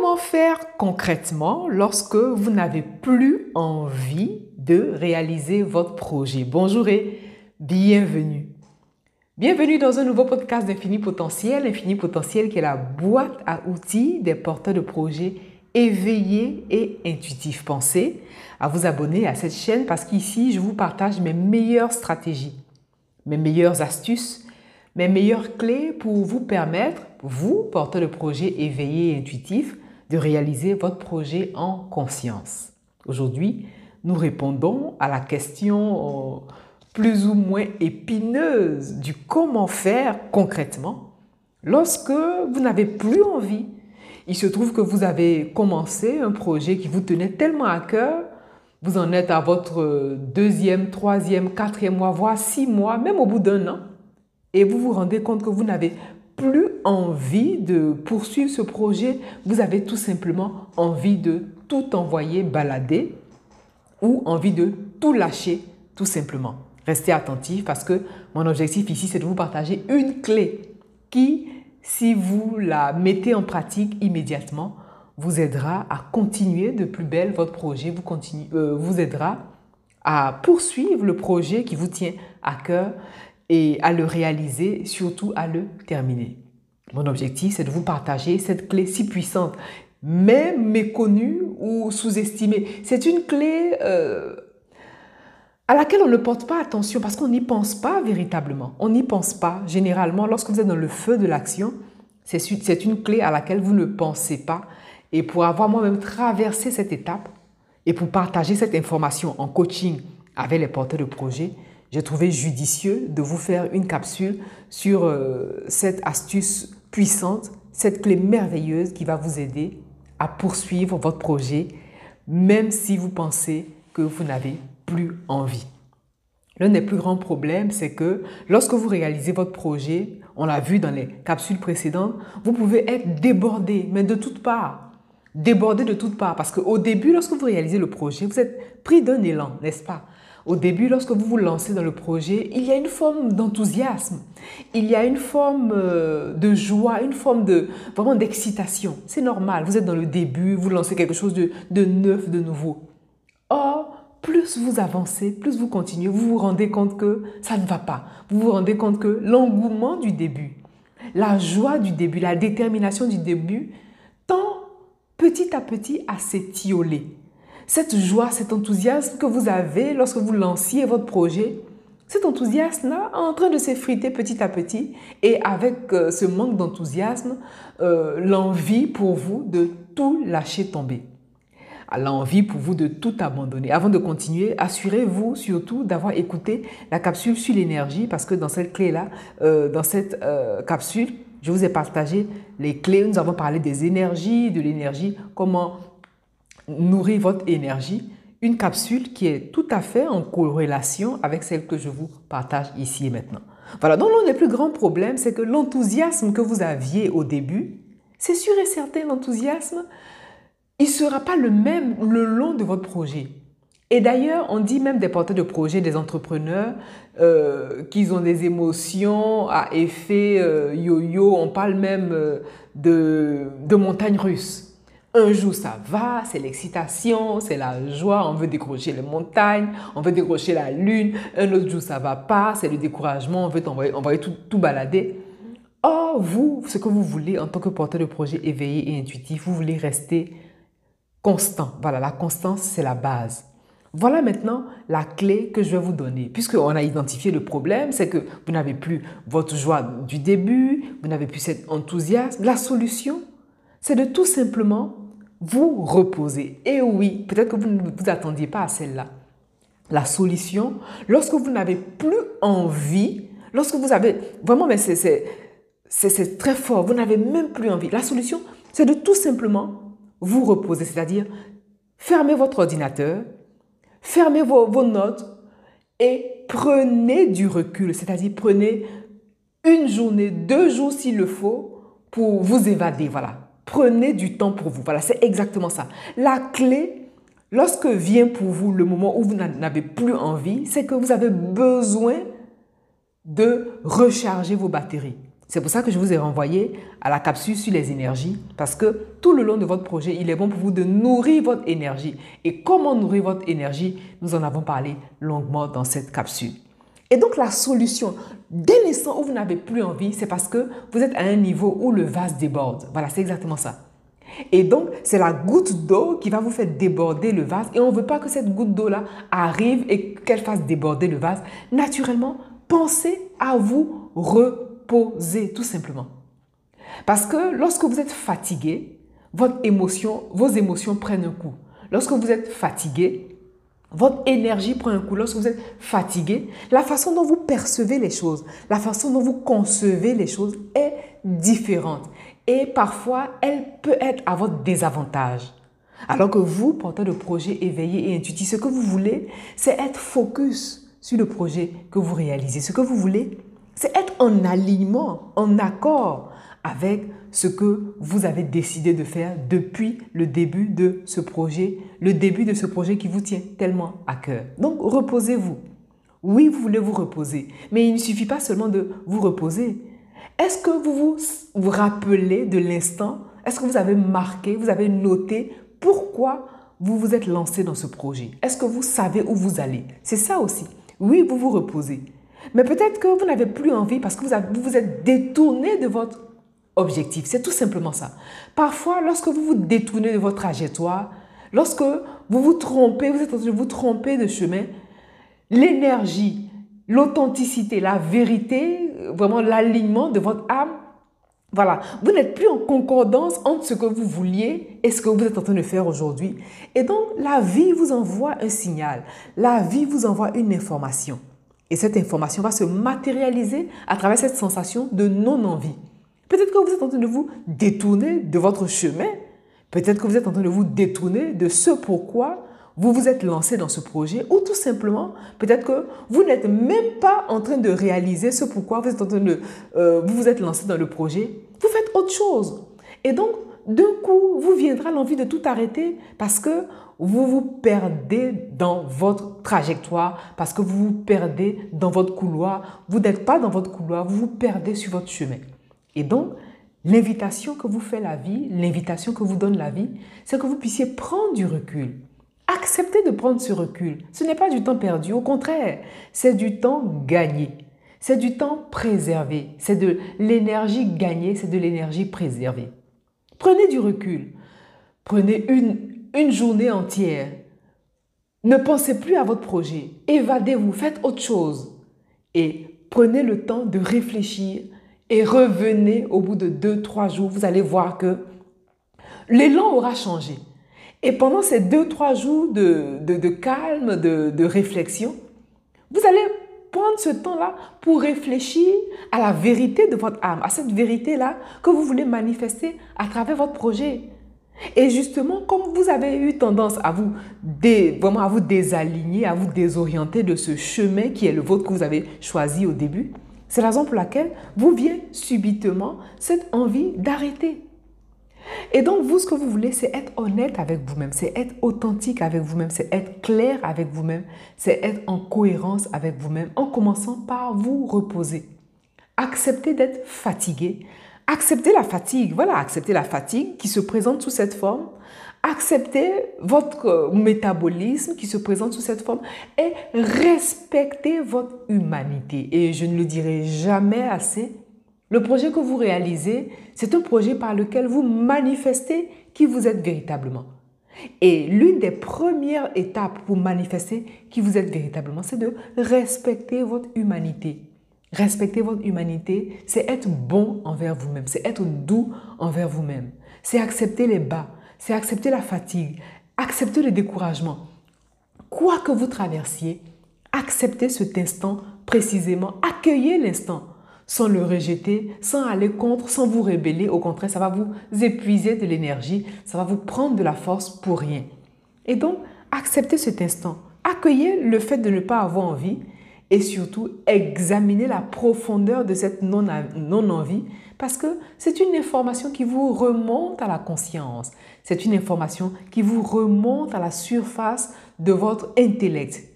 Comment faire concrètement lorsque vous n'avez plus envie de réaliser votre projet? Bonjour et bienvenue. Bienvenue dans un nouveau podcast d'Infini Potentiel. Infini Potentiel qui est la boîte à outils des porteurs de projets éveillés et intuitifs. Pensez à vous abonner à cette chaîne parce qu'ici, je vous partage mes meilleures stratégies, mes meilleures astuces, mes meilleures clés pour vous permettre, vous, porteur de projet éveillé et intuitif, de réaliser votre projet en conscience. Aujourd'hui, nous répondons à la question euh, plus ou moins épineuse du comment faire concrètement lorsque vous n'avez plus envie. Il se trouve que vous avez commencé un projet qui vous tenait tellement à cœur, vous en êtes à votre deuxième, troisième, quatrième mois, voire six mois, même au bout d'un an, et vous vous rendez compte que vous n'avez plus envie de poursuivre ce projet, vous avez tout simplement envie de tout envoyer balader ou envie de tout lâcher tout simplement. Restez attentifs parce que mon objectif ici, c'est de vous partager une clé qui, si vous la mettez en pratique immédiatement, vous aidera à continuer de plus belle votre projet, vous, euh, vous aidera à poursuivre le projet qui vous tient à cœur et à le réaliser, surtout à le terminer. Mon objectif, c'est de vous partager cette clé si puissante, mais méconnue ou sous-estimée. C'est une clé euh, à laquelle on ne porte pas attention parce qu'on n'y pense pas véritablement. On n'y pense pas. Généralement, lorsque vous êtes dans le feu de l'action, c'est une clé à laquelle vous ne pensez pas. Et pour avoir moi-même traversé cette étape et pour partager cette information en coaching avec les porteurs de projets, j'ai trouvé judicieux de vous faire une capsule sur euh, cette astuce puissante, cette clé merveilleuse qui va vous aider à poursuivre votre projet, même si vous pensez que vous n'avez plus envie. L'un des plus grands problèmes, c'est que lorsque vous réalisez votre projet, on l'a vu dans les capsules précédentes, vous pouvez être débordé, mais de toutes parts. Débordé de toutes parts, parce qu'au début, lorsque vous réalisez le projet, vous êtes pris d'un élan, n'est-ce pas? Au début, lorsque vous vous lancez dans le projet, il y a une forme d'enthousiasme, il y a une forme euh, de joie, une forme de vraiment d'excitation. C'est normal, vous êtes dans le début, vous lancez quelque chose de, de neuf, de nouveau. Or, plus vous avancez, plus vous continuez, vous vous rendez compte que ça ne va pas. Vous vous rendez compte que l'engouement du début, la joie du début, la détermination du début tend petit à petit à s'étioler cette joie, cet enthousiasme que vous avez lorsque vous lanciez votre projet, cet enthousiasme-là est en train de s'effriter petit à petit et avec euh, ce manque d'enthousiasme, euh, l'envie pour vous de tout lâcher tomber. L'envie pour vous de tout abandonner. Avant de continuer, assurez-vous surtout d'avoir écouté la capsule sur l'énergie parce que dans cette clé-là, euh, dans cette capsule, je vous ai partagé les clés. Nous avons parlé des énergies, de l'énergie, comment nourrir votre énergie, une capsule qui est tout à fait en corrélation avec celle que je vous partage ici et maintenant. Voilà, donc l'un des plus grands problèmes, c'est que l'enthousiasme que vous aviez au début, c'est sûr et certain, l'enthousiasme, il ne sera pas le même le long de votre projet. Et d'ailleurs, on dit même des porteurs de projets, des entrepreneurs, euh, qu'ils ont des émotions à effet euh, yo-yo. On parle même euh, de, de montagnes russes. Un jour, ça va, c'est l'excitation, c'est la joie, on veut décrocher les montagnes, on veut décrocher la lune. Un autre jour, ça va pas, c'est le découragement, on veut envoyer, tout, tout balader. Or, vous, ce que vous voulez en tant que porteur de projet éveillé et intuitif, vous voulez rester constant. Voilà, la constance, c'est la base. Voilà maintenant la clé que je vais vous donner. Puisqu'on a identifié le problème, c'est que vous n'avez plus votre joie du début, vous n'avez plus cet enthousiasme. La solution, c'est de tout simplement vous reposer. Et oui, peut-être que vous ne vous attendiez pas à celle-là. La solution, lorsque vous n'avez plus envie, lorsque vous avez vraiment, mais c'est très fort, vous n'avez même plus envie. La solution, c'est de tout simplement vous reposer, c'est-à-dire fermez votre ordinateur, fermez vos, vos notes et prenez du recul, c'est-à-dire prenez une journée, deux jours s'il le faut pour vous évader. Voilà. Prenez du temps pour vous. Voilà, c'est exactement ça. La clé, lorsque vient pour vous le moment où vous n'avez plus envie, c'est que vous avez besoin de recharger vos batteries. C'est pour ça que je vous ai renvoyé à la capsule sur les énergies, parce que tout le long de votre projet, il est bon pour vous de nourrir votre énergie. Et comment nourrir votre énergie, nous en avons parlé longuement dans cette capsule. Et donc la solution, dès l'instant où vous n'avez plus envie, c'est parce que vous êtes à un niveau où le vase déborde. Voilà, c'est exactement ça. Et donc, c'est la goutte d'eau qui va vous faire déborder le vase. Et on ne veut pas que cette goutte d'eau-là arrive et qu'elle fasse déborder le vase. Naturellement, pensez à vous reposer, tout simplement. Parce que lorsque vous êtes fatigué, vos émotions prennent un coup. Lorsque vous êtes fatigué, votre énergie prend un coup lorsque vous êtes fatigué. La façon dont vous percevez les choses, la façon dont vous concevez les choses est différente. Et parfois, elle peut être à votre désavantage. Alors que vous, porteur de projet éveillé et intuitif, ce que vous voulez, c'est être focus sur le projet que vous réalisez. Ce que vous voulez, c'est être en alignement, en accord avec ce que vous avez décidé de faire depuis le début de ce projet, le début de ce projet qui vous tient tellement à cœur. Donc, reposez-vous. Oui, vous voulez vous reposer, mais il ne suffit pas seulement de vous reposer. Est-ce que vous vous, rappelez de l'instant? Est-ce que vous avez marqué, vous avez noté pourquoi vous vous êtes lancé dans ce projet? Est-ce que vous savez où vous allez? C'est ça aussi. Oui, vous vous reposez. Mais peut-être que vous n'avez plus envie parce que vous vous êtes détourné de votre objectif. C'est tout simplement ça. Parfois, lorsque vous vous détournez de votre trajectoire, lorsque vous vous trompez, vous êtes en train de vous tromper de chemin, l'énergie, l'authenticité, la vérité, vraiment l'alignement de votre âme, voilà, vous n'êtes plus en concordance entre ce que vous vouliez et ce que vous êtes en train de faire aujourd'hui. Et donc, la vie vous envoie un signal, la vie vous envoie une information. Et cette information va se matérialiser à travers cette sensation de non-envie. Peut-être que vous êtes en train de vous détourner de votre chemin. Peut-être que vous êtes en train de vous détourner de ce pourquoi vous vous êtes lancé dans ce projet ou tout simplement, peut-être que vous n'êtes même pas en train de réaliser ce pourquoi vous êtes en train de euh, vous vous êtes lancé dans le projet. Vous faites autre chose. Et donc, d'un coup, vous viendra l'envie de tout arrêter parce que vous vous perdez dans votre trajectoire, parce que vous vous perdez dans votre couloir. Vous n'êtes pas dans votre couloir, vous vous perdez sur votre chemin. Et donc, l'invitation que vous fait la vie, l'invitation que vous donne la vie, c'est que vous puissiez prendre du recul. Acceptez de prendre ce recul. Ce n'est pas du temps perdu, au contraire, c'est du temps gagné. C'est du temps préservé. C'est de l'énergie gagnée, c'est de l'énergie préservée. Prenez du recul. Prenez une, une journée entière. Ne pensez plus à votre projet. Évadez-vous, faites autre chose. Et prenez le temps de réfléchir et revenez au bout de deux, trois jours, vous allez voir que l'élan aura changé. Et pendant ces deux, trois jours de, de, calme, de, de réflexion, vous allez prendre ce temps-là pour réfléchir à la vérité de votre âme, à cette vérité-là que vous voulez manifester à travers votre projet. Et justement, comme vous avez eu tendance à vous, vraiment à vous désaligner, à vous désorienter de ce chemin qui est le vôtre que vous avez choisi au début, c'est la raison pour laquelle vous vient subitement cette envie d'arrêter. Et donc, vous, ce que vous voulez, c'est être honnête avec vous-même, c'est être authentique avec vous-même, c'est être clair avec vous-même, c'est être en cohérence avec vous-même, en commençant par vous reposer. Accepter d'être fatigué, accepter la fatigue, voilà, accepter la fatigue qui se présente sous cette forme, Acceptez votre métabolisme qui se présente sous cette forme et respectez votre humanité. Et je ne le dirai jamais assez. Le projet que vous réalisez, c'est un projet par lequel vous manifestez qui vous êtes véritablement. Et l'une des premières étapes pour manifester qui vous êtes véritablement, c'est de respecter votre humanité. Respecter votre humanité, c'est être bon envers vous-même, c'est être doux envers vous-même, c'est accepter les bas, c'est accepter la fatigue, accepter le découragement. Quoi que vous traversiez, acceptez cet instant précisément, accueillez l'instant sans le rejeter, sans aller contre, sans vous rébeller. Au contraire, ça va vous épuiser de l'énergie, ça va vous prendre de la force pour rien. Et donc, acceptez cet instant. Accueillez le fait de ne pas avoir envie et surtout examinez la profondeur de cette non-envie parce que c'est une information qui vous remonte à la conscience. C'est une information qui vous remonte à la surface de votre intellect.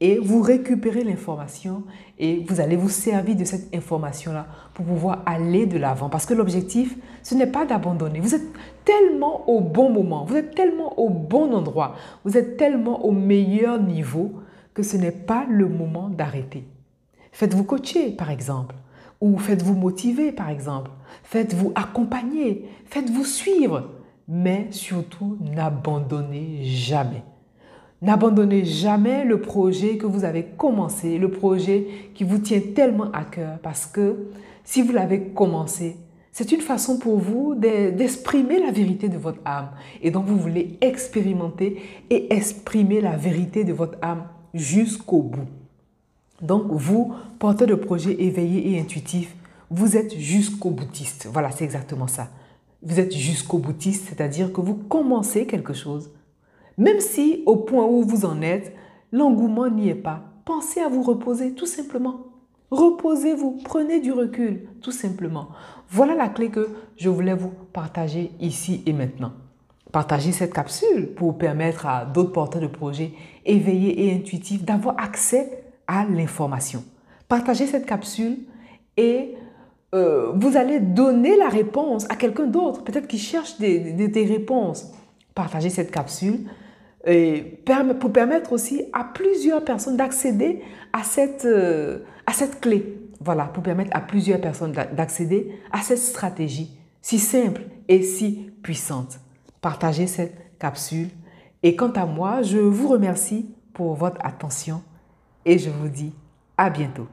et vous récupérez l'information et vous allez vous servir de cette information-là pour pouvoir aller de l'avant. Parce que l'objectif, ce n'est pas d'abandonner. Vous êtes tellement au bon moment, vous êtes tellement au bon endroit, vous êtes tellement au meilleur niveau que ce n'est pas le moment d'arrêter. Faites-vous coacher, par exemple, ou faites-vous motiver, par exemple. Faites-vous accompagner, faites-vous suivre, mais surtout n'abandonnez jamais. N'abandonnez jamais le projet que vous avez commencé, le projet qui vous tient tellement à cœur, parce que si vous l'avez commencé, c'est une façon pour vous d'exprimer la vérité de votre âme. Et donc vous voulez expérimenter et exprimer la vérité de votre âme jusqu'au bout. Donc vous, porteur de projet éveillé et intuitif, vous êtes jusqu'au boutiste. Voilà, c'est exactement ça. Vous êtes jusqu'au boutiste, c'est-à-dire que vous commencez quelque chose même si au point où vous en êtes, l'engouement n'y est pas, pensez à vous reposer tout simplement. Reposez-vous, prenez du recul, tout simplement. Voilà la clé que je voulais vous partager ici et maintenant. Partagez cette capsule pour permettre à d'autres porteurs de projets éveillés et intuitifs d'avoir accès à l'information. Partagez cette capsule et euh, vous allez donner la réponse à quelqu'un d'autre, peut-être qui cherche des, des réponses. Partagez cette capsule pour permettre aussi à plusieurs personnes d'accéder à cette, euh, à cette clé. Voilà, pour permettre à plusieurs personnes d'accéder à cette stratégie si simple et si puissante. Partagez cette capsule. Et quant à moi, je vous remercie pour votre attention et je vous dis à bientôt.